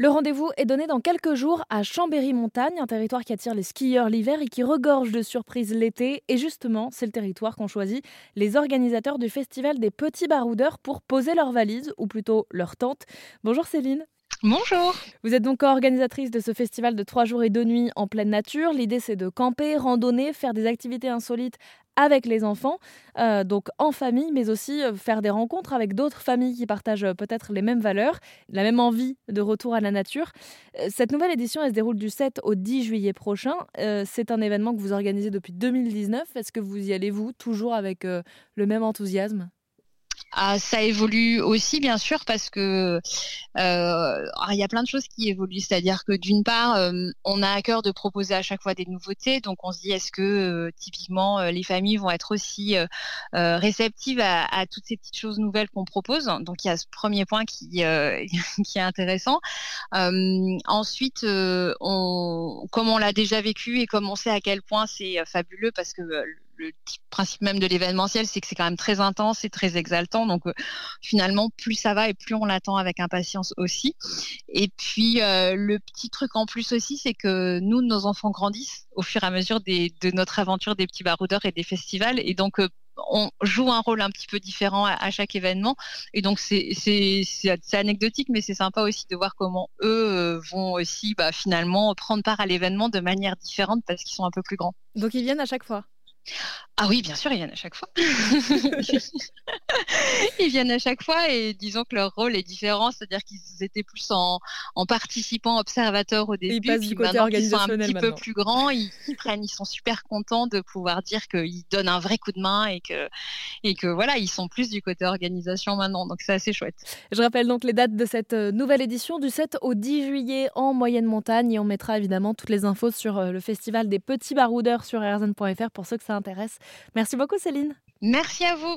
Le rendez-vous est donné dans quelques jours à Chambéry-Montagne, un territoire qui attire les skieurs l'hiver et qui regorge de surprises l'été. Et justement, c'est le territoire qu'ont choisi les organisateurs du festival des petits baroudeurs pour poser leurs valises, ou plutôt leurs tentes. Bonjour Céline. Bonjour. Vous êtes donc organisatrice de ce festival de trois jours et deux nuits en pleine nature. L'idée, c'est de camper, randonner, faire des activités insolites avec les enfants, euh, donc en famille, mais aussi euh, faire des rencontres avec d'autres familles qui partagent euh, peut-être les mêmes valeurs, la même envie de retour à la nature. Cette nouvelle édition, elle se déroule du 7 au 10 juillet prochain. C'est un événement que vous organisez depuis 2019. Est-ce que vous y allez, vous, toujours avec le même enthousiasme? Ah, ça évolue aussi, bien sûr, parce que euh, il y a plein de choses qui évoluent. C'est-à-dire que d'une part, euh, on a à cœur de proposer à chaque fois des nouveautés. Donc, on se dit, est-ce que euh, typiquement les familles vont être aussi réceptives à, à, toutes ces petites choses nouvelles qu'on propose? Donc, il y a ce premier point qui, qui est intéressant. ensuite, on, comme on l'a déjà vécu et comme on sait à quel point c'est fabuleux, parce que le principe même de l'événementiel, c'est que c'est quand même très intense et très exaltant. Donc euh, finalement, plus ça va et plus on l'attend avec impatience aussi. Et puis euh, le petit truc en plus aussi, c'est que nous, nos enfants grandissent au fur et à mesure de notre aventure des petits baroudeurs et des festivals. Et donc euh, on joue un rôle un petit peu différent à, chaque événement. Et donc, c'est anecdotique, mais c'est sympa aussi de voir comment eux vont aussi bah, finalement prendre part à l'événement de manière différente parce qu'ils sont un peu plus grands. Donc, ils viennent à chaque fois ah oui, bien sûr, ils viennent à chaque fois. ils viennent à chaque fois et disons que leur rôle est différent, c'est-à-dire qu'ils étaient plus en, participant, observateurs au début. ils du côté organisationnel sont un petit peu plus grands, ils, prennent, ils sont super contents de pouvoir dire qu'ils donnent un vrai coup de main et que, et que voilà, ils sont plus du côté organisation maintenant. Donc c'est assez chouette. Je rappelle donc les dates de cette euh, nouvelle édition du 7 au 10 juillet en moyenne montagne et on mettra évidemment toutes les infos sur euh, le festival des petits baroudeurs sur rzn.fr pour ceux que ça intéresse. Merci beaucoup Céline. Merci à vous.